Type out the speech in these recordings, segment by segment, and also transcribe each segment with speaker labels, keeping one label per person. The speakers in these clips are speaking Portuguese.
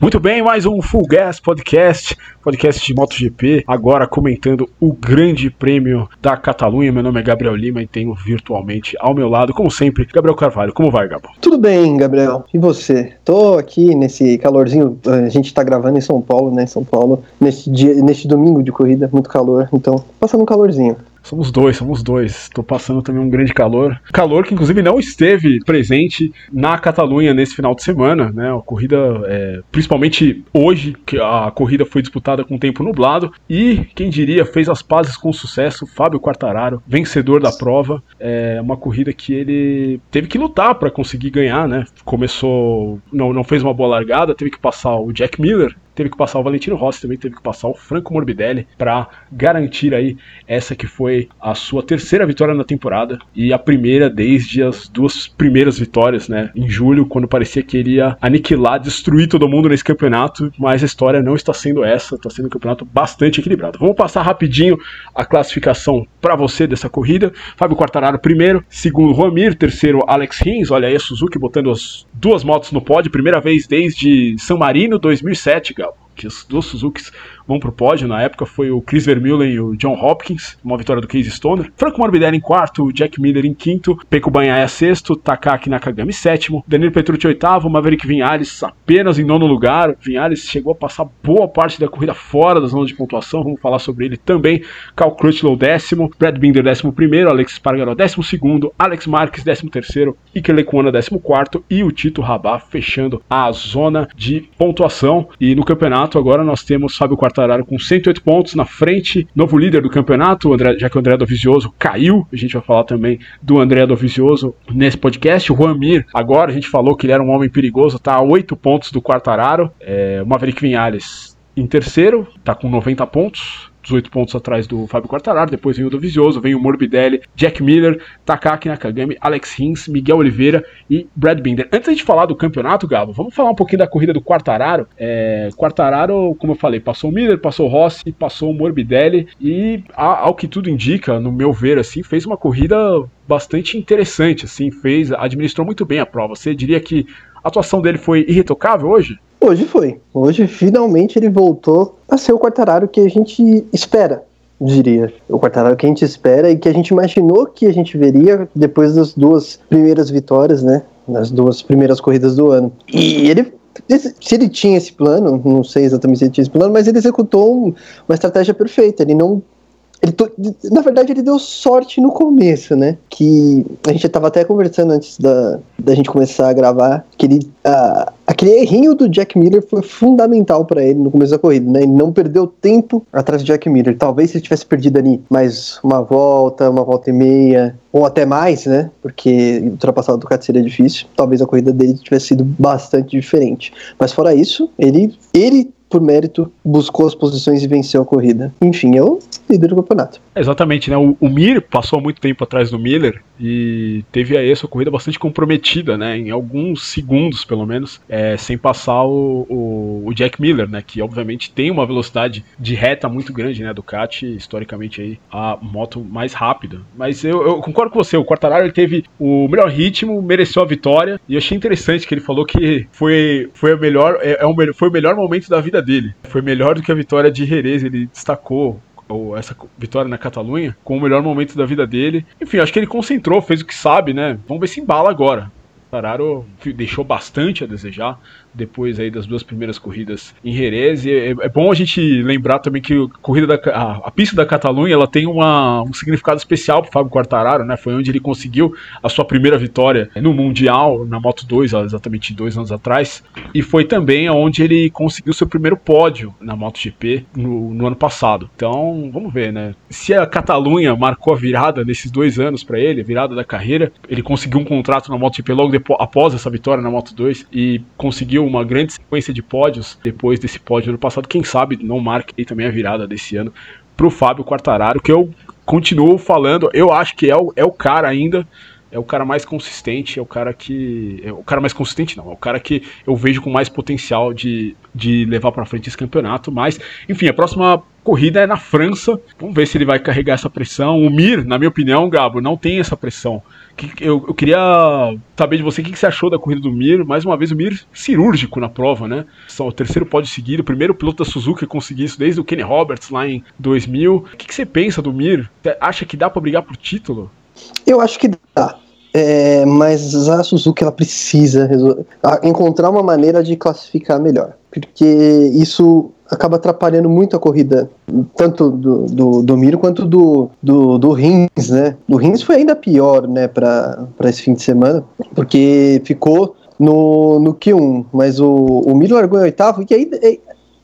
Speaker 1: Muito bem, mais um Full Gas Podcast, podcast de MotoGP, agora comentando o Grande Prêmio da Catalunha. Meu nome é Gabriel Lima e tenho virtualmente ao meu lado, como sempre, Gabriel Carvalho. Como vai, Gabo?
Speaker 2: Tudo bem, Gabriel. E você? Tô aqui nesse calorzinho, a gente tá gravando em São Paulo, né? São Paulo, neste dia, neste domingo de corrida, muito calor, então passando um calorzinho.
Speaker 1: Somos dois, somos dois. Estou passando também um grande calor. Calor que, inclusive, não esteve presente na Catalunha nesse final de semana, né? A corrida, é, principalmente hoje, que a corrida foi disputada com tempo nublado. E, quem diria, fez as pazes com sucesso. Fábio Quartararo, vencedor da prova. É uma corrida que ele teve que lutar para conseguir ganhar, né? Começou, não, não fez uma boa largada, teve que passar o Jack Miller, teve que passar o Valentino Rossi, também teve que passar o Franco Morbidelli para garantir aí essa que foi a sua terceira vitória na temporada e a primeira desde as duas primeiras vitórias, né, em julho, quando parecia que ele ia aniquilar, destruir todo mundo nesse campeonato, mas a história não está sendo essa, está sendo um campeonato bastante equilibrado. Vamos passar rapidinho a classificação para você dessa corrida. Fábio Quartararo primeiro, segundo Romir, terceiro Alex Rins, olha aí a Suzuki botando as duas motos no pódio, primeira vez desde San Marino 2007, Gal que os dois Suzukis vão pro pódio. Na época foi o Chris Vermeulen e o John Hopkins, uma vitória do Casey Stoner. Franco Morbidelli em quarto, Jack Miller em quinto, Peko Banhaia sexto, Takaki Nakagami sétimo, Danilo Petrucci oitavo, Maverick Vinhares apenas em nono lugar. Vinhares chegou a passar boa parte da corrida fora da zona de pontuação, vamos falar sobre ele também. Cal Crutchlow décimo, Brad Binder décimo primeiro, Alex Spargaró décimo segundo, Alex Marques décimo terceiro, Ike Lecuona décimo quarto e o Tito Rabat fechando a zona de pontuação. E no campeonato agora nós temos Fábio Quartararo Quartararo com 108 pontos na frente, novo líder do campeonato, André, já que o André Dovizioso caiu. A gente vai falar também do André Dovizioso nesse podcast. O Juan Mir, agora a gente falou que ele era um homem perigoso, tá a 8 pontos do Quartararo. É, o Maverick Vinhales em terceiro, tá com 90 pontos. 18 pontos atrás do Fábio Quartararo, depois vem o Dovizioso, vem o Morbidelli, Jack Miller, Takaki Nakagami, Alex Rins, Miguel Oliveira e Brad Binder. Antes de falar do campeonato, Gabo, vamos falar um pouquinho da corrida do Quartararo. É, Quartararo, como eu falei, passou o Miller, passou o Rossi, passou o Morbidelli e, ao que tudo indica, no meu ver, assim, fez uma corrida bastante interessante, assim, fez, administrou muito bem a prova. Você diria que a atuação dele foi irretocável hoje?
Speaker 2: Hoje foi. Hoje, finalmente, ele voltou a ser o Quartararo que a gente espera, diria. O Quartararo que a gente espera e que a gente imaginou que a gente veria depois das duas primeiras vitórias, né? Nas duas primeiras corridas do ano. E ele se ele tinha esse plano, não sei exatamente se ele tinha esse plano, mas ele executou uma estratégia perfeita. Ele não ele. Na verdade, ele deu sorte no começo, né? Que a gente estava até conversando antes da, da gente começar a gravar, que ele, uh, aquele errinho do Jack Miller foi fundamental para ele no começo da corrida, né? Ele não perdeu tempo atrás do Jack Miller. Talvez se ele tivesse perdido ali mais uma volta, uma volta e meia, ou até mais, né? Porque ultrapassar o Ducati seria difícil. Talvez a corrida dele tivesse sido bastante diferente. Mas fora isso, ele, ele por mérito, buscou as posições e venceu a corrida. Enfim, é o líder do campeonato.
Speaker 1: Exatamente, né? O, o Mir passou muito tempo atrás do Miller e teve aí a sua corrida bastante comprometida, né? Em alguns segundos, pelo menos, é, sem passar o, o, o, Jack Miller, né? Que obviamente tem uma velocidade de reta muito grande, né? Ducati, historicamente aí, a moto mais rápida. Mas eu, eu concordo com você, o Quartararo ele teve o melhor ritmo, mereceu a vitória e eu achei interessante que ele falou que foi, foi, a melhor, é, é o, foi o melhor momento da vida dele. Foi melhor do que a vitória de Jerez, ele destacou ou essa vitória na Catalunha com o melhor momento da vida dele. Enfim, acho que ele concentrou, fez o que sabe, né? Vamos ver se embala agora. Tararo deixou bastante a desejar depois aí das duas primeiras corridas em Jerez. E é, é bom a gente lembrar também que a corrida da a, a pista da Catalunha ela tem uma, um significado especial para Fábio Quartararo, né? Foi onde ele conseguiu a sua primeira vitória no mundial na Moto 2, exatamente dois anos atrás, e foi também onde ele conseguiu seu primeiro pódio na MotoGP no, no ano passado. Então vamos ver, né? Se a Catalunha marcou a virada nesses dois anos para ele, a virada da carreira, ele conseguiu um contrato na MotoGP logo depois, após essa vitória na Moto 2 e conseguiu conseguiu uma grande sequência de pódios depois desse pódio ano passado. Quem sabe não marque também a virada desse ano para o Fábio Quartararo, que eu continuo falando, eu acho que é o, é o cara ainda é o cara mais consistente, é o cara que. É o cara mais consistente, não, é o cara que eu vejo com mais potencial de, de levar para frente esse campeonato. Mas, enfim, a próxima corrida é na França. Vamos ver se ele vai carregar essa pressão. O Mir, na minha opinião, Gabo, não tem essa pressão. Eu, eu queria saber de você o que você achou da corrida do Mir. Mais uma vez, o Mir cirúrgico na prova, né? São o terceiro pódio seguido, o primeiro piloto da Suzuki conseguir isso desde o Kenny Roberts lá em 2000. O que você pensa do Mir? Você acha que dá para brigar por título?
Speaker 2: Eu acho que dá. É, mas a Suzuki ela precisa encontrar uma maneira de classificar melhor, porque isso acaba atrapalhando muito a corrida, tanto do, do, do Miro quanto do, do, do Rins, né? Do Rins foi ainda pior, né, para esse fim de semana, porque ficou no, no Q1, mas o, o Miro largou em oitavo, e aí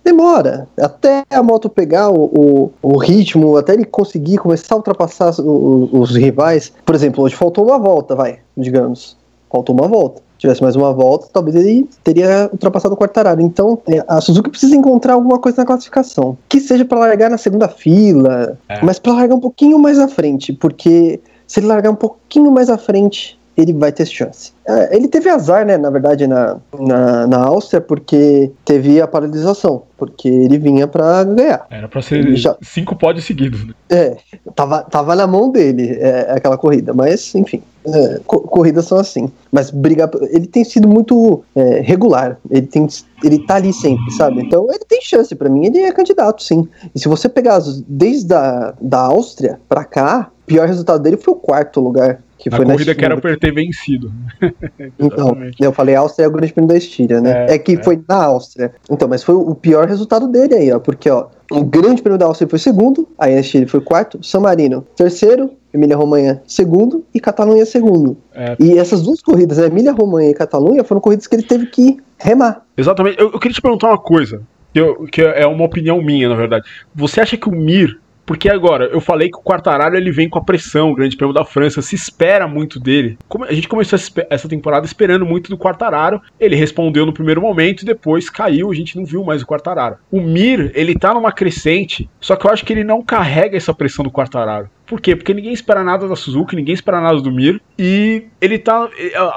Speaker 2: demora até a moto pegar o, o, o, ritmo, até ele conseguir começar a ultrapassar os, rivais. Por exemplo, hoje faltou uma volta, vai, digamos. Faltou uma volta. Se tivesse mais uma volta, talvez ele teria ultrapassado o Quartararo. Então, é, a Suzuki precisa encontrar alguma coisa na classificação. Que seja para largar na segunda fila, é. mas para largar um pouquinho mais à frente, porque se ele largar um pouquinho mais à frente, ele vai ter chance. É, ele teve azar, né, na verdade, na, na, na Áustria, porque teve a paralisação, porque ele vinha para ganhar.
Speaker 1: Era para ser já... cinco pódios seguidos, né?
Speaker 2: É, tava, tava na mão dele é, aquela corrida, mas enfim, é, co corridas são assim. Mas brigar, ele tem sido muito é, regular, ele, tem, ele tá ali sempre, sabe? Então ele tem chance, para mim ele é candidato, sim. E se você pegar desde a da Áustria para cá, o pior resultado dele foi o quarto lugar.
Speaker 1: Que foi a corrida que era para ter vencido.
Speaker 2: então, eu falei Áustria é o grande prêmio da Estíria, né? É, é que é. foi na Áustria. Então, mas foi o pior resultado dele aí, ó. Porque, ó, o grande prêmio da Áustria foi segundo, aí a Estíria foi quarto, San Marino terceiro, Emília-Romanha segundo e Catalunha segundo. É. E essas duas corridas, né, Emília-Romanha e Catalunha, foram corridas que ele teve que remar.
Speaker 1: Exatamente. Eu, eu queria te perguntar uma coisa, que, eu, que é uma opinião minha, na verdade. Você acha que o Mir porque agora, eu falei que o Quartararo ele vem com a pressão, o Grande Prêmio da França, se espera muito dele. A gente começou essa temporada esperando muito do Quartararo, ele respondeu no primeiro momento e depois caiu, a gente não viu mais o Quartararo. O Mir, ele tá numa crescente, só que eu acho que ele não carrega essa pressão do Quartararo. Por quê? Porque ninguém espera nada da Suzuki, ninguém espera nada do Mir. E ele tá.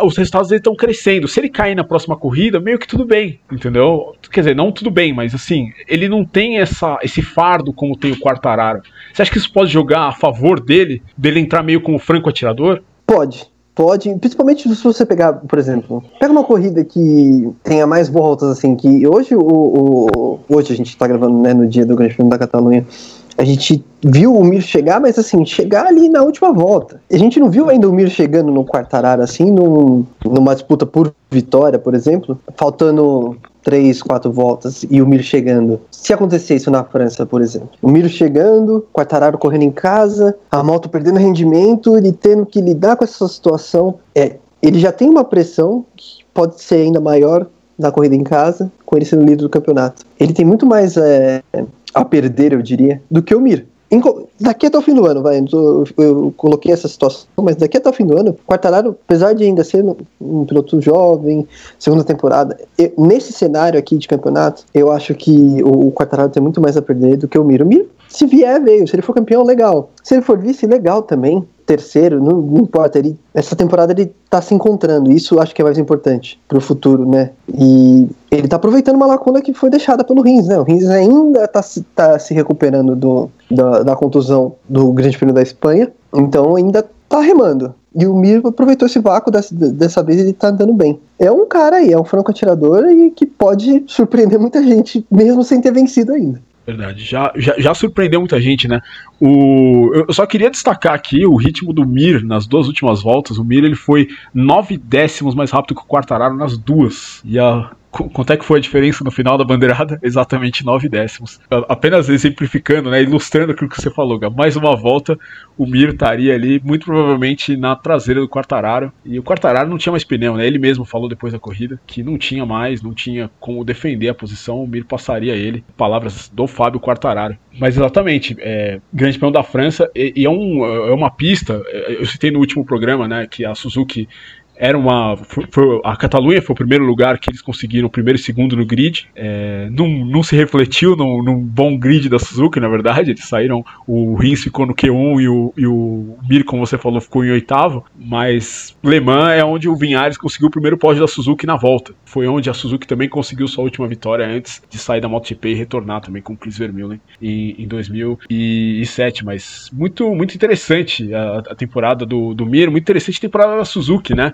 Speaker 1: Os resultados estão crescendo. Se ele cair na próxima corrida, meio que tudo bem. Entendeu? Quer dizer, não tudo bem, mas assim, ele não tem essa, esse fardo como tem o Quartararo. Você acha que isso pode jogar a favor dele? Dele entrar meio como franco atirador?
Speaker 2: Pode. Pode, principalmente se você pegar, por exemplo, pega uma corrida que tenha mais voltas, assim, que hoje o, o hoje a gente tá gravando, né, no dia do Grande Prêmio da Catalunha, a gente viu o Mir chegar, mas assim, chegar ali na última volta. A gente não viu ainda o Mir chegando no Quartararo assim, num, numa disputa por vitória, por exemplo, faltando três, quatro voltas e o Mir chegando. Se acontecer isso na França, por exemplo, o Mir chegando, Quartararo correndo em casa, a moto perdendo rendimento, ele tendo que lidar com essa situação, é, ele já tem uma pressão que pode ser ainda maior na corrida em casa, com ele sendo líder do campeonato. Ele tem muito mais é, a perder, eu diria, do que o Mir. Daqui até o fim do ano, vai. Eu, eu, coloquei essa situação, mas daqui até o fim do ano, Quartararo, apesar de ainda ser um piloto jovem, segunda temporada, eu, nesse cenário aqui de campeonato, eu acho que o, o Quartararo tem muito mais a perder do que o Mir. O Mir, se vier, veio. Se ele for campeão, legal. Se ele for vice, legal também terceiro, não, não, importa. Ele, essa temporada ele tá se encontrando. Isso acho que é mais importante pro futuro, né? E ele tá aproveitando uma lacuna que foi deixada pelo Rins, né? O Rins ainda tá, tá se recuperando do, da, da contusão do Grande Prêmio da Espanha. Então ainda tá remando. E o Mir aproveitou esse vácuo, dessa, dessa vez ele tá andando bem. É um cara aí, é um franco atirador e que pode surpreender muita gente, mesmo sem ter vencido ainda.
Speaker 1: Verdade. Já, já, já, surpreendeu muita gente, né? O, eu só queria destacar aqui o ritmo do Mir nas duas últimas voltas. O Mir ele foi nove décimos mais rápido que o Quartararo nas duas. E a Quanto é que foi a diferença no final da bandeirada? Exatamente 9 décimos. Apenas exemplificando, né, ilustrando aquilo que você falou, mais uma volta, o Mir estaria ali, muito provavelmente na traseira do Quartararo. E o Quartararo não tinha mais pneu, né? Ele mesmo falou depois da corrida que não tinha mais, não tinha como defender a posição, o Mir passaria ele. Palavras do Fábio Quartararo. Mas exatamente, é, Grande Prêmio da França, e, e é, um, é uma pista, é, eu citei no último programa, né, que a Suzuki era uma. Foi, foi, a Catalunha foi o primeiro lugar que eles conseguiram, primeiro e segundo no grid. É, não, não se refletiu num, num, bom grid da Suzuki, na verdade. Eles saíram. O Rins ficou no Q1 e o, e o Mir, como você falou, ficou em oitavo. Mas Le Mans é onde o Vinhares conseguiu o primeiro pódio da Suzuki na volta. Foi onde a Suzuki também conseguiu sua última vitória antes de sair da MotoGP e retornar também com o Chris Vermeulen em, em 2007. Mas muito, muito interessante a, a temporada do, do Mir, muito interessante a temporada da Suzuki, né?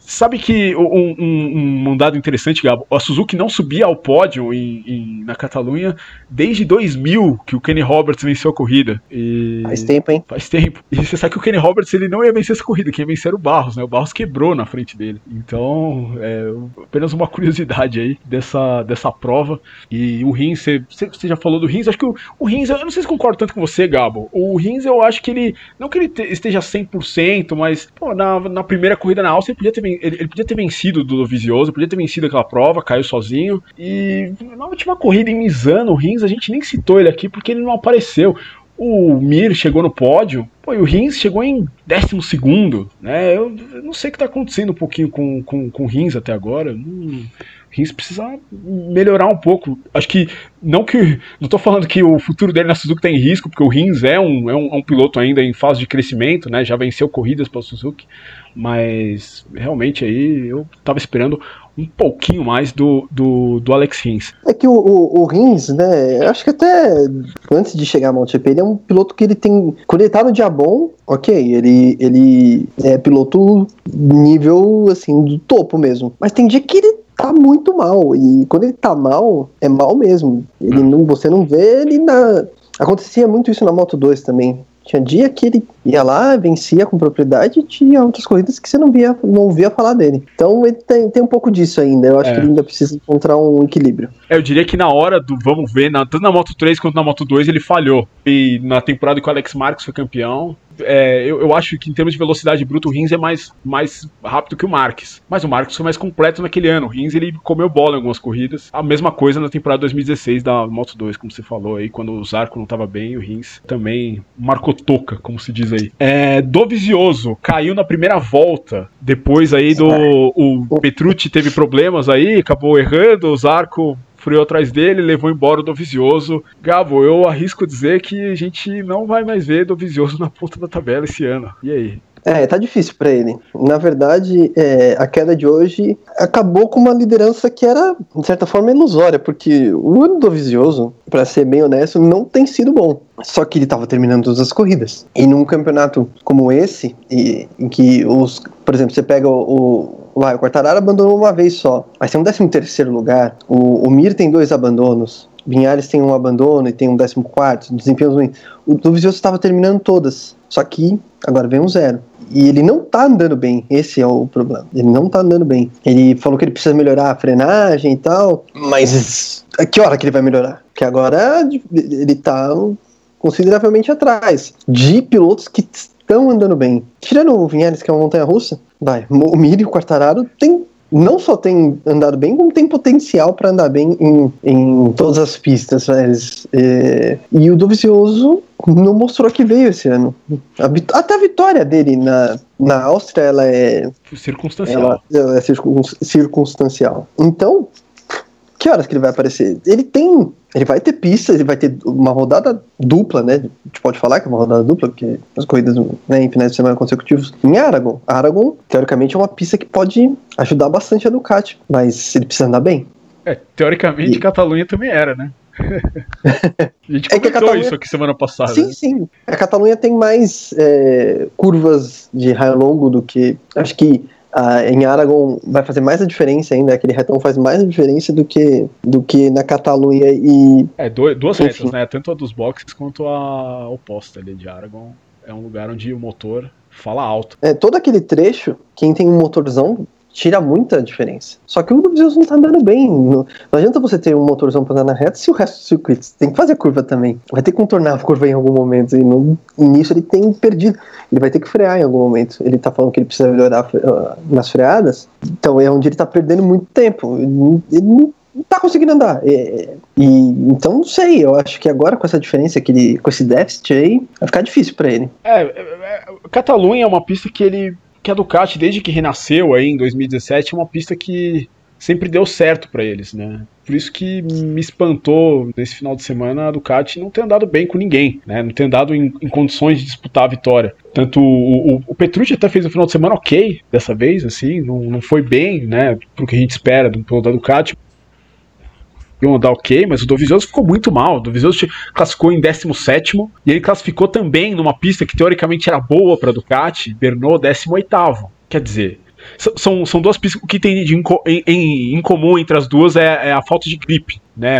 Speaker 1: Sabe que um, um, um, dado interessante, Gabo, a Suzuki não subia ao pódio em, em, na Catalunha desde 2000 que o Kenny Roberts venceu a corrida.
Speaker 2: E... Faz tempo, hein?
Speaker 1: Faz tempo. E você sabe que o Kenny Roberts ele não ia vencer essa corrida, quem ia vencer era o Barros, né? O Barros quebrou na frente dele. Então, é apenas uma curiosidade aí dessa, dessa prova. E o Rins, você, você já falou do Rins, acho que o, o Rins, eu não sei se concordo tanto com você, Gabo. O Rins eu acho que ele, não que ele esteja 100%, mas pô, na, na primeira corrida na Áustria ele podia ter ele, ele, podia ter vencido o Dovizioso, podia ter vencido aquela prova, caiu sozinho. E na última corrida em Misano, o Rins, a gente nem citou ele aqui porque ele não apareceu. O Mir chegou no pódio, pô, e o Rins chegou em 12 segundo, né? Eu, eu, não sei o que está acontecendo um pouquinho com, com, com o Rins até agora. Não, Rins precisa melhorar um pouco. Acho que não que não estou falando que o futuro dele na Suzuki está em risco, porque o Rins é um, é um, é um piloto ainda em fase de crescimento, né? Já venceu corridas para Suzuki, mas realmente aí eu estava esperando um pouquinho mais do, do, do Alex Rins.
Speaker 2: É que o, o, o Rins, né? Acho que até antes de chegar a MotoGP, ele é um piloto que ele tem. Quando ele tá no dia bom, ok, ele, ele é piloto nível assim do topo mesmo. Mas tem dia que ele tá muito mal. E quando ele tá mal, é mal mesmo. Ele não, você não vê ele na. Acontecia muito isso na Moto 2 também. Tinha dia que ele ia lá, vencia com propriedade, e tinha outras corridas que você não via, não ouvia falar dele. Então ele tem, tem um pouco disso ainda. Eu acho é. que ele ainda precisa encontrar um equilíbrio.
Speaker 1: É, eu diria que na hora do vamos ver, na, tanto na Moto 3 quanto na Moto 2, ele falhou. E na temporada que o Alex Marques foi campeão, é, eu, eu, acho que em termos de velocidade bruta, o Rins é mais, mais rápido que o Marques. Mas o Marques foi mais completo naquele ano. O Rins ele comeu bola em algumas corridas. A mesma coisa na temporada 2016 da Moto 2, como você falou aí, quando o Zarco não estava bem, o Rins também marcou toca, como se diz aí. É, Dovizioso caiu na primeira volta. Depois aí do. O Petrucci teve problemas aí, acabou errando, o Zarco freou atrás dele, levou embora o Dovizioso. Gabo, eu arrisco dizer que a gente não vai mais ver Dovizioso na ponta da tabela esse ano. E aí?
Speaker 2: É, tá difícil para ele. Na verdade, é, a queda de hoje acabou com uma liderança que era, de certa forma, ilusória, porque o ano do Vizioso, para ser bem honesto, não tem sido bom. Só que ele estava terminando todas as corridas. E num campeonato como esse, e, em que os, por exemplo, você pega o, o o Quartararo abandonou uma vez só, mas tem um 13 terceiro lugar. O, o Mir tem dois abandonos. Vinhares tem um abandono e tem um 14, desempenhos ruins. O Dovizioso estava terminando todas, só que agora vem um zero. E ele não tá andando bem, esse é o problema. Ele não tá andando bem. Ele falou que ele precisa melhorar a frenagem e tal, mas a que hora que ele vai melhorar? Porque agora ele tá consideravelmente atrás de pilotos que estão andando bem. Tirando o Vinhares, que é uma montanha russa, vai, o Miri e o Quartararo tem não só tem andado bem, como tem potencial para andar bem em, em todas as pistas. Mas, é, e o Dovizioso não mostrou que veio esse ano. A, até a vitória dele na, na Áustria, ela é...
Speaker 1: Circunstancial.
Speaker 2: Ela, ela é circunstancial. Então, que horas que ele vai aparecer? Ele tem. Ele vai ter pista, ele vai ter uma rodada dupla, né? A gente pode falar que é uma rodada dupla, porque as corridas né, em finais de semana consecutivos em Aragon. Aragon, teoricamente, é uma pista que pode ajudar bastante a Ducati, mas ele precisa andar bem.
Speaker 1: É, teoricamente, e... Catalunha também era, né? a gente comentou é que a Catalunha... isso aqui semana passada.
Speaker 2: Sim, né? sim. A Catalunha tem mais é, curvas de raio longo do que. Acho que ah, em Aragon vai fazer mais a diferença ainda, aquele retão faz mais a diferença do que, do que na Catalunha e.
Speaker 1: É, dois, duas enfim. retas, né? Tanto a dos boxes quanto a oposta ali de Aragon. É um lugar onde o motor fala alto.
Speaker 2: É, todo aquele trecho, quem tem um motorzão tira muita diferença. Só que o Dovizioso não tá andando bem. Não, não, adianta você ter um motorzão pra andar na reta se o resto do circuito tem que fazer curva também. Vai ter que contornar a curva em algum momento. E no início ele tem perdido. Ele vai ter que frear em algum momento. Ele tá falando que ele precisa melhorar uh, nas freadas. Então é onde ele tá perdendo muito tempo. Ele, ele não tá conseguindo andar. E, e, então não sei, eu acho que agora com essa diferença que ele, com esse déficit aí, vai ficar difícil para ele.
Speaker 1: É, é, é, Catalunha é uma pista que ele que a Ducati, desde que renasceu aí em 2017, é uma pista que sempre deu certo para eles, né? Por isso que me espantou nesse final de semana a Ducati não ter andado bem com ninguém, né? Não ter andado em, em condições de disputar a vitória. Tanto o, o, o, Petrucci até fez um final de semana ok dessa vez, assim, não, não foi bem, né? Pro que a gente espera do piloto da Ducati iam andar ok, mas o Dovizioso ficou muito mal. O Dovizioso classificou em 17 e ele classificou também numa pista que teoricamente era boa para Ducati, Bernou 18. Quer dizer, são, são duas pistas. O que tem de, em, em, em, comum entre as duas é, é, a falta de gripe né?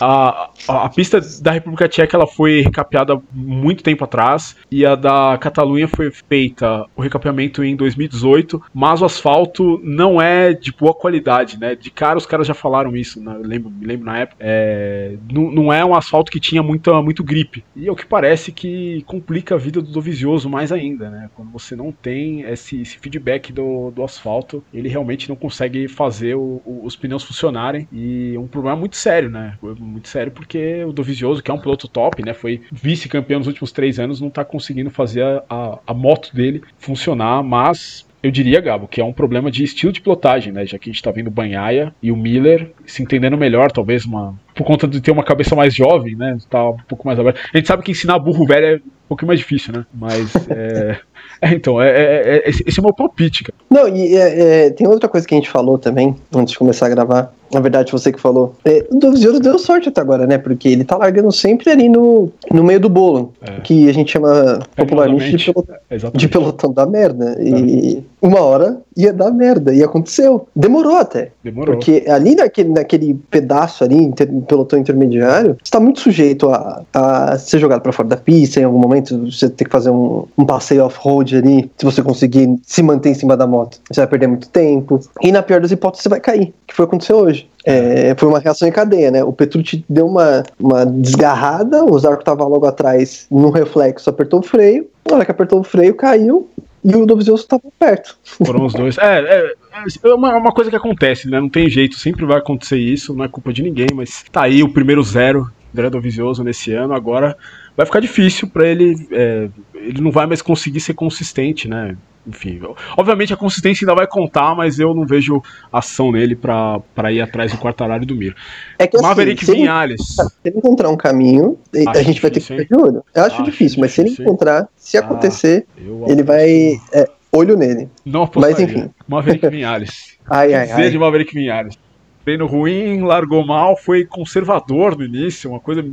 Speaker 1: A, a, a, pista da República Tcheca ela foi recapeada muito tempo atrás e a da Catalunha foi feita o recapeamento em 2018, mas o asfalto não é de boa qualidade, né? De cara os caras já falaram isso, né? lembro, me lembro na época. É, não, não é um asfalto que tinha muita, muito gripe. E é o que parece que complica a vida do Dovizioso mais ainda, né? Quando você não tem esse, esse feedback do, do asfalto, ele realmente não consegue fazer o, o, os pneus funcionarem e é um problema muito sério sério, né? Muito sério porque o Dovizioso, que é um piloto top, né? Foi vice-campeão nos últimos três anos, não tá conseguindo fazer a, a, a moto dele funcionar, mas eu diria, Gabo, que é um problema de estilo de pilotagem, né? Já que a gente tá vendo Banhaia e o Miller se entendendo melhor, talvez uma. Por conta de ter uma cabeça mais jovem, né? Tá um pouco mais aberto. A gente sabe que ensinar burro velho é um pouquinho mais difícil, né? Mas. É... É, então, é, é, é, esse é o meu palpite, cara.
Speaker 2: Não, e é, é, tem outra coisa que a gente falou também, antes de começar a gravar, na verdade, você que falou. É, o Dovizioso deu sorte até agora, né? Porque ele tá largando sempre ali no, no meio do bolo. É. Que a gente chama popularmente de pelotão, de pelotão da merda. E é. uma hora ia dar merda. E aconteceu. Demorou até. Demorou. Porque ali naquele, naquele pedaço ali, inter, pelotão intermediário, você tá muito sujeito a, a ser jogado para fora da pista em algum momento. Você tem que fazer um, um passeio off-road ali. Se você conseguir se manter em cima da moto, você vai perder muito tempo. E na pior das hipóteses, você vai cair. Que foi o que aconteceu hoje. É, foi uma reação em cadeia, né? O Petrucci deu uma, uma desgarrada, o Zarco tava logo atrás, no reflexo, apertou o freio. Na hora que apertou o freio, caiu e o Dovizioso estava perto.
Speaker 1: Foram os dois. É, é, é uma, uma, coisa que acontece, né? Não tem jeito, sempre vai acontecer isso, não é culpa de ninguém, mas tá aí o primeiro zero do Dovizioso nesse ano. Agora vai ficar difícil para ele. É, ele não vai mais conseguir ser consistente, né? Enfim, obviamente a consistência ainda vai contar, mas eu não vejo ação nele para ir atrás do Quartararo e do Mir.
Speaker 2: É que, assim, Maverick se Vinhales. Se ele encontrar um caminho, acho a gente vai ter que ficar de olho. Eu acho, acho difícil, mas se ele encontrar, se ah, acontecer, ele vai. É, olho nele.
Speaker 1: Não apostaria. Mas enfim. Maverick Vinhales.
Speaker 2: ai, ai, ai.
Speaker 1: de Maverick Vinhales treino ruim, largou mal, foi conservador no início, uma coisa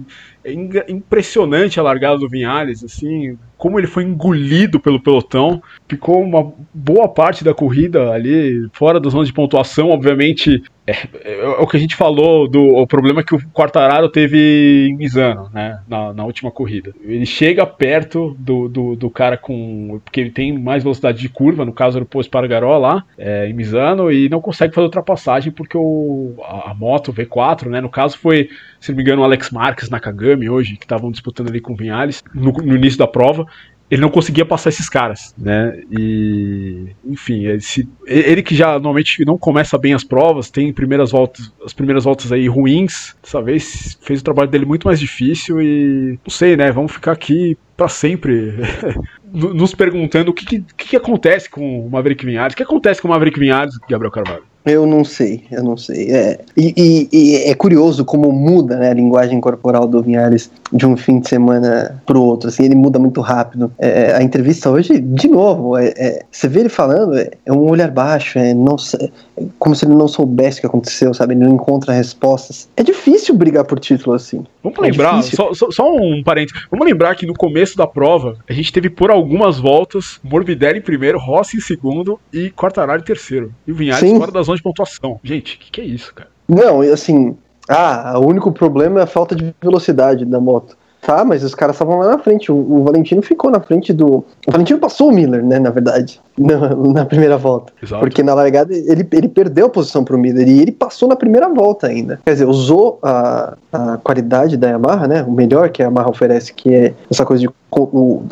Speaker 1: impressionante a largada do Vinhales, assim, como ele foi engolido pelo pelotão, ficou uma boa parte da corrida ali fora da zona de pontuação, obviamente é, é, é, o que a gente falou do o problema que o Quartararo teve em Misano, né, na, na última corrida. Ele chega perto do, do, do, cara com. porque ele tem mais velocidade de curva, no caso era o Posto Pargaró lá, é, em Misano, e não consegue fazer ultrapassagem porque o, a, a moto V4, né, no caso foi, se não me engano, o Alex Marques na Kagami hoje, que estavam disputando ali com o Vinhales no, no início da prova ele não conseguia passar esses caras, né? E enfim, esse, ele que já normalmente não começa bem as provas, tem primeiras voltas, as primeiras voltas aí ruins, dessa vez fez o trabalho dele muito mais difícil e não sei, né? Vamos ficar aqui para sempre nos perguntando o que, que, que, acontece com o Maverick Vinhares, o que acontece com o Maverick Vinhares, Gabriel Carvalho.
Speaker 2: Eu não sei, eu não sei. É, e, e, e, é curioso como muda né, a linguagem corporal do Vinhares de um fim de semana pro outro. Assim, ele muda muito rápido. É, a entrevista hoje, de novo, é, é você vê ele falando, é, é um olhar baixo, é, não, é como se ele não soubesse o que aconteceu, sabe? Ele não encontra respostas. É difícil brigar por título assim.
Speaker 1: Vamos lembrar, só, só, só, um parênteses. Vamos lembrar que no começo da prova, a gente teve por algumas voltas Morbidelli em primeiro, Rossi em segundo e Quartararo em terceiro. E o Vinhares fora da zona de pontuação. Gente, o que, que é isso, cara?
Speaker 2: Não, assim, ah, o único problema é a falta de velocidade da moto. Tá, mas os caras estavam lá na frente. O, o, Valentino ficou na frente do. O Valentino passou o Miller, né, na verdade, na, na primeira volta. Exato. Porque na largada ele, ele perdeu a posição pro Miller e ele passou na primeira volta ainda. Quer dizer, usou a, a qualidade da Yamaha, né, o melhor que a Yamaha oferece, que é essa coisa de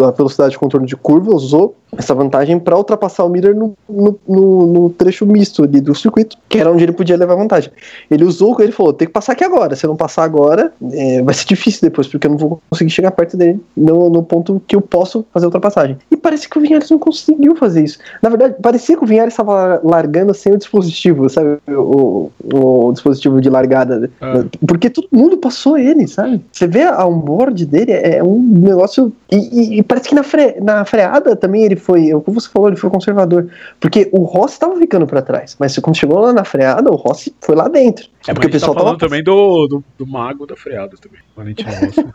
Speaker 2: a velocidade de contorno de curva, usou essa vantagem para ultrapassar o Miller no, no, no, no, trecho misto ali do circuito, que era onde ele podia levar vantagem. Ele usou, ele falou: tem que passar aqui agora. Se eu não passar agora, é, vai ser difícil depois, porque eu não vou conseguir chegar perto dele no, no ponto que eu posso fazer a ultrapassagem. E parece que o Vinhares não conseguiu fazer isso. Na verdade, parecia que o Vinhares estava largando sem o dispositivo, sabe? O, o, o dispositivo de largada. Ah. Porque todo mundo passou ele, sabe? Você vê a onboard dele, é um negócio. E, e, e parece que na, fre, na freada também ele foi, o que você falou, ele foi conservador. Porque o Rossi estava ficando para trás, mas quando chegou lá na freada, o Rossi foi lá dentro.
Speaker 1: É, porque o pessoal tá falando tava... também do, do, do, mago da freada também, Valentim Rossi.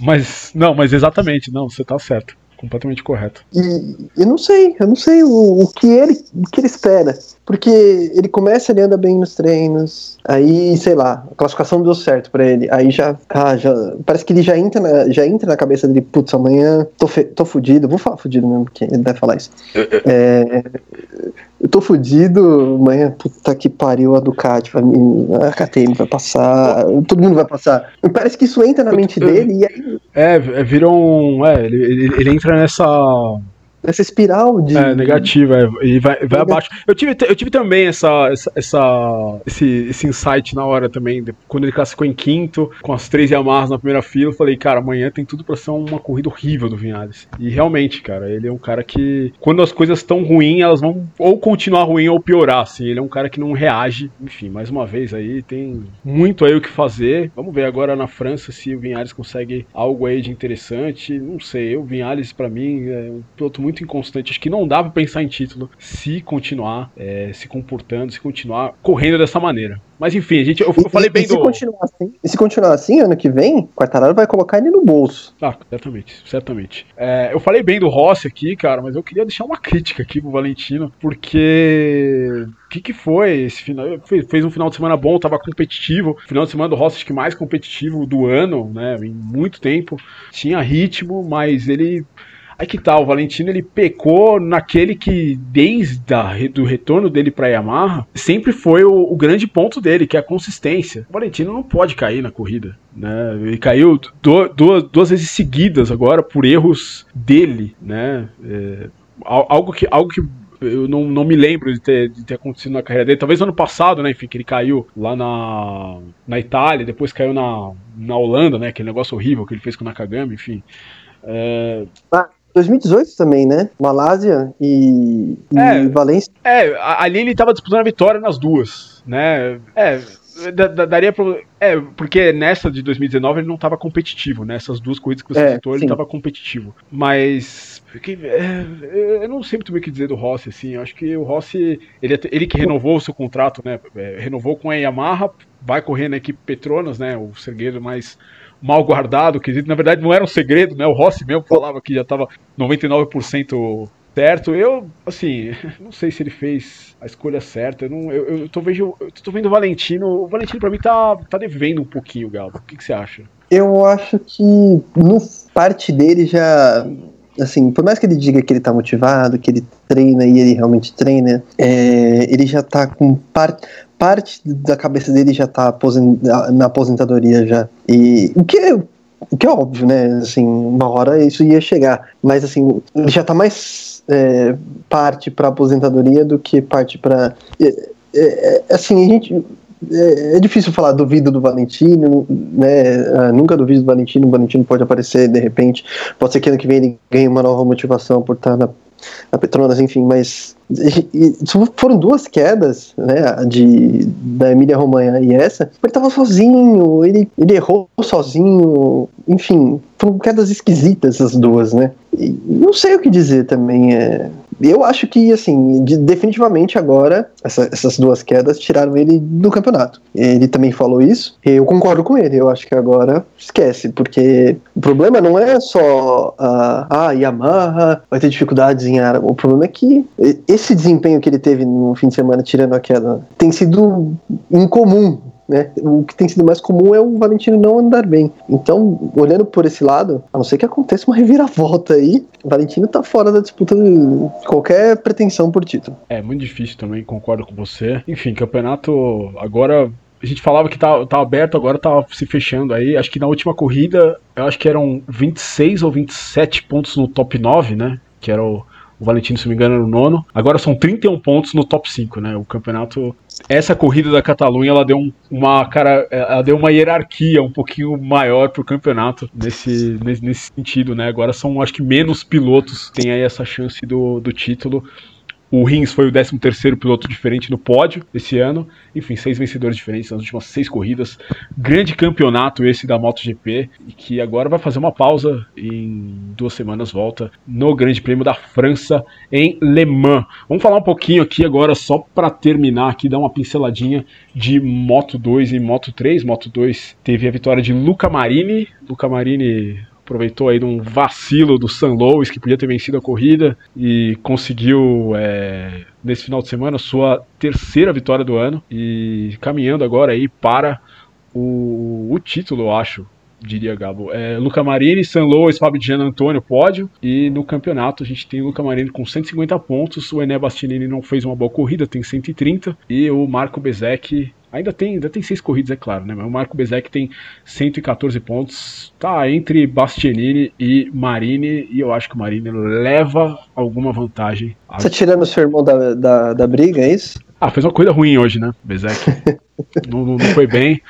Speaker 1: Mas, não, mas exatamente, não, você tá certo completamente correto.
Speaker 2: E eu não sei, eu não sei o, o, que ele, o que ele espera. Porque ele começa, ele anda bem nos treinos, aí, sei lá, a classificação deu certo para ele. Aí já, ah, já. Parece que ele já entra na, já entra na cabeça dele, putz, amanhã tô, fe, tô fudido. Vou falar fudido mesmo, porque ele deve falar isso. é, eu tô fudido, amanhã, puta que pariu, a Ducati, vai a KTM vai passar, todo mundo vai passar. Parece que isso entra na mente dele e aí.
Speaker 1: É, virou um. É, ele, ele, ele entra nessa
Speaker 2: essa espiral de.
Speaker 1: É, negativa, é, e vai, vai abaixo. Eu tive, eu tive também essa, essa, essa, esse, esse insight na hora também, quando ele classificou em quinto, com as três Yamahas na primeira fila, eu falei, cara, amanhã tem tudo pra ser uma corrida horrível do Vinhales. E realmente, cara, ele é um cara que, quando as coisas estão ruins, elas vão ou continuar ruim ou piorar, assim. Ele é um cara que não reage. Enfim, mais uma vez aí, tem muito aí o que fazer. Vamos ver agora na França se o Vinhales consegue algo aí de interessante. Não sei, o Vinhales, para mim, é um piloto muito muito inconstante. Acho que não dá pra pensar em título se continuar é, se comportando, se continuar correndo dessa maneira. Mas enfim, a gente, eu, eu falei e, bem
Speaker 2: e do. Se continuar assim, e se continuar assim, ano que vem, o Quartararo vai colocar ele no bolso.
Speaker 1: Ah, certamente, certamente. É, eu falei bem do Rossi aqui, cara, mas eu queria deixar uma crítica aqui pro Valentino, porque. O que, que foi esse final? Fez, fez um final de semana bom, tava competitivo. Final de semana do Rossi, acho que mais competitivo do ano, né? Em muito tempo. Tinha ritmo, mas ele Aí que tal, tá, o Valentino ele pecou naquele que, desde a, do retorno dele para Yamaha, sempre foi o, o, grande ponto dele, que é a consistência. O Valentino não pode cair na corrida. Né? Ele caiu do, do, duas vezes seguidas agora por erros dele. Né? É, algo que. Algo que eu não, não me lembro de ter, de ter acontecido na carreira dele. Talvez ano passado, né? Enfim, que ele caiu lá na, na Itália, depois caiu na, na Holanda, né? Aquele negócio horrível que ele fez com o Nakagami, enfim.
Speaker 2: É... Ah, 2018 também, né? Malásia e,
Speaker 1: é,
Speaker 2: e Valência.
Speaker 1: É, ali ele tava disputando a vitória nas duas, né? É, daria pra. É, porque nessa de 2019 ele não estava competitivo, né? Essas duas corridas que você é, citou, ele estava competitivo. Mas. É, eu não sei muito bem o que dizer do Rossi, assim. Eu acho que o Rossi, ele, ele que renovou o seu contrato, né? É, renovou com a Yamaha, vai correr na equipe Petronas, né? O segredo mais mal guardado, que na verdade não era um segredo, né? O Rossi mesmo falava que já estava 99% certo. Eu, assim, não sei se ele fez a escolha certa. Eu, não, eu, eu tô, vejo, eu tô vendo o Valentino. O Valentino, para mim, tá, tá devendo um pouquinho, Galo. O que, que você acha?
Speaker 2: Eu acho que no parte dele já assim, por mais que ele diga que ele tá motivado, que ele treina e ele realmente treina, é, ele já tá com parte parte da cabeça dele já tá na aposentadoria já. E o que é, o que é óbvio, né? Assim, uma hora isso ia chegar. Mas assim, ele já tá mais é, parte para aposentadoria do que parte para é, é, é, assim, a gente é, é, difícil falar duvido do Valentino, né? Ah, nunca duvido do Valentino. O Valentino pode aparecer de repente. Pode ser que ano que vem ele ganhe uma nova motivação por estar na, na Petronas, enfim. Mas e, foram duas quedas, né? De, da Emília Romanha e essa. Ele tava sozinho, ele, ele errou sozinho. Enfim, foram quedas esquisitas as duas, né? E não sei o que dizer também. É, eu acho que, assim, de, definitivamente agora, essa, essas duas quedas tiraram ele do campeonato. Ele também falou isso, eu concordo com ele. Eu acho que agora esquece, porque o problema não é só a, a Yamaha vai ter dificuldades em Aragão. O problema é que esse desempenho que ele teve no fim de semana, tirando a queda, tem sido incomum né? O que tem sido mais comum é o Valentino não andar bem. Então, olhando por esse lado, a não ser que aconteça uma reviravolta aí, o Valentino tá fora da disputa de qualquer pretensão por título.
Speaker 1: É muito difícil também, concordo com você. Enfim, campeonato agora a gente falava que tá, tá aberto, agora tá se fechando aí. Acho que na última corrida, eu acho que eram 26 ou 27 pontos no top 9, né? Que era o, o Valentino, se não me engano, era o nono. Agora são 31 pontos no top 5, né? O campeonato. Essa corrida da Catalunha, ela deu um, uma cara. Ela deu uma hierarquia um pouquinho maior pro campeonato nesse, nesse, nesse sentido, né? Agora são, acho que, menos pilotos que têm aí essa chance do, do título. O Rins foi o 13 terceiro piloto diferente no pódio esse ano. Enfim, seis vencedores diferentes nas últimas seis corridas. Grande campeonato esse da MotoGP, que agora vai fazer uma pausa em duas semanas volta no Grande Prêmio da França em Le Mans. Vamos falar um pouquinho aqui agora só para terminar aqui, dar uma pinceladinha de Moto 2 e Moto 3. Moto 2 teve a vitória de Luca Marini. Luca Marini aproveitou aí de um vacilo do San Louis, que podia ter vencido a corrida, e conseguiu, é, nesse final de semana, sua terceira vitória do ano, e caminhando agora aí para o, o título, eu acho, diria Gabo. É, Luca Marini, San Louis, Gian Antônio, pódio. E no campeonato a gente tem o Luca Marini com 150 pontos. O Ené Bastianini não fez uma boa corrida, tem 130. E o Marco Bezek Ainda tem, ainda tem seis corridas, é claro, né? Mas o Marco Bezek tem 114 pontos. Tá entre Bastianini e Marini. E eu acho que o Marini leva alguma vantagem.
Speaker 2: Você tá tirando o seu irmão da, da, da briga, é isso?
Speaker 1: Ah, fez uma coisa ruim hoje, né? Bezek. não, não, não foi bem.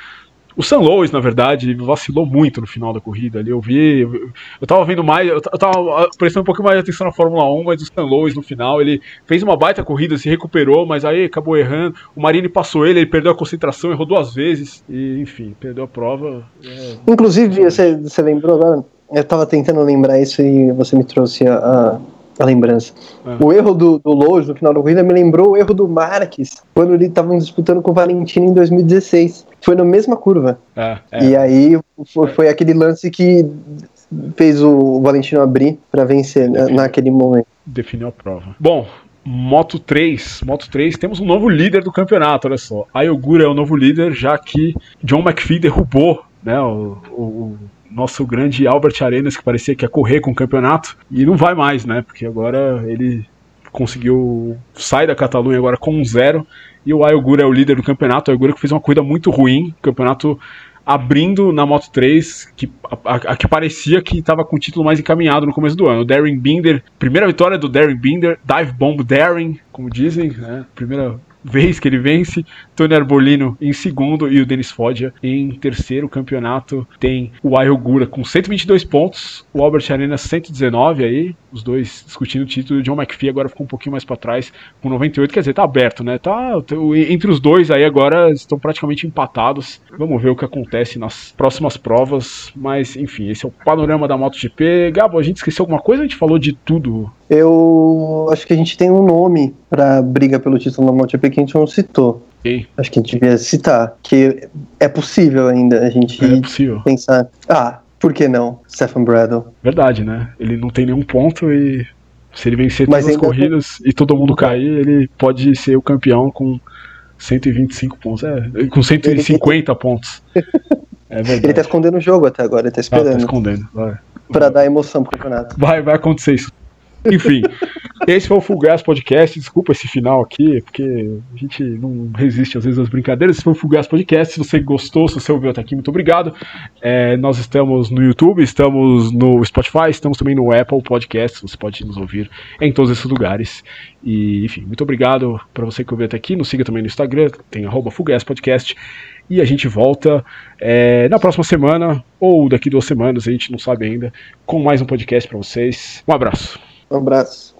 Speaker 1: O San Louis, na verdade, vacilou muito no final da corrida ali. Eu vi. Eu tava vendo mais. Eu tava prestando um pouquinho mais de atenção na Fórmula 1, mas o San Louis no final, ele fez uma baita corrida, se recuperou, mas aí acabou errando. O Marini passou ele, ele perdeu a concentração, errou duas vezes. E, enfim, perdeu a prova.
Speaker 2: É... Inclusive, você, você lembrou agora? Eu tava tentando lembrar isso e você me trouxe a, a lembrança. É. O erro do, do no final da corrida me lembrou o erro do Marques quando eles estavam disputando com o Valentino em 2016. Foi na mesma curva.
Speaker 1: É, é.
Speaker 2: E aí foi, foi, aquele lance que fez o Valentino abrir para vencer né, naquele momento.
Speaker 1: Definiu a prova. Bom, Moto 3, Moto 3, temos um novo líder do campeonato, olha só. A Ayogura é o novo líder, já que John McPhee derrubou né, o, o, nosso grande Albert Arenas, que parecia que ia correr com o campeonato, e não vai mais, né? Porque agora ele conseguiu sair da Catalunha agora com um zero, e o Ayogura é o líder do campeonato, o Ayogura que fez uma corrida muito ruim, campeonato abrindo na Moto 3, que, a, a que parecia que estava com o título mais encaminhado no começo do ano. O Darren Binder, primeira vitória do Darren Binder, Dive Bomb Darren, como dizem, né? Primeira vez que ele vence. Tony Arbolino em segundo e o Denis Foggia em terceiro. campeonato tem o Ayogura com 122 pontos, o Albert Arena 119 aí, os dois discutindo o título. O John McPhee agora ficou um pouquinho mais para trás com 98, quer dizer, tá aberto, né? Tá entre os dois aí agora estão praticamente empatados. Vamos ver o que acontece nas próximas provas, mas enfim, esse é o panorama da MotoGP. Gabo, a gente esqueceu alguma coisa? A gente falou de tudo.
Speaker 2: Eu acho que a gente tem um nome para briga pelo título da MotoGP que a gente não citou.
Speaker 1: Okay.
Speaker 2: Acho que a gente devia citar, que é possível ainda a gente
Speaker 1: é
Speaker 2: pensar. Ah, por que não? Stefan Bradle.
Speaker 1: Verdade, né? Ele não tem nenhum ponto e se ele vencer todas as corridas tem... e todo mundo cair, ele pode ser o campeão com 125 pontos. É, com 150 tem... pontos.
Speaker 2: É verdade. Ele tá escondendo o jogo até agora, ele tá esperando. Ah, tá
Speaker 1: escondendo, vai.
Speaker 2: Pra dar emoção pro campeonato.
Speaker 1: Vai, vai acontecer isso. Enfim, esse foi o Fugaz Podcast. Desculpa esse final aqui, porque a gente não resiste às vezes às brincadeiras. Esse foi o Fugaz Podcast. Se você gostou, se você ouviu até aqui, muito obrigado. É, nós estamos no YouTube, estamos no Spotify, estamos também no Apple Podcast. Você pode nos ouvir em todos esses lugares. E, enfim, muito obrigado para você que ouviu até aqui. Nos siga também no Instagram, tem arroba Fugaz Podcast. E a gente volta é, na próxima semana, ou daqui duas semanas, a gente não sabe ainda, com mais um podcast para vocês. Um abraço.
Speaker 2: Um abraço.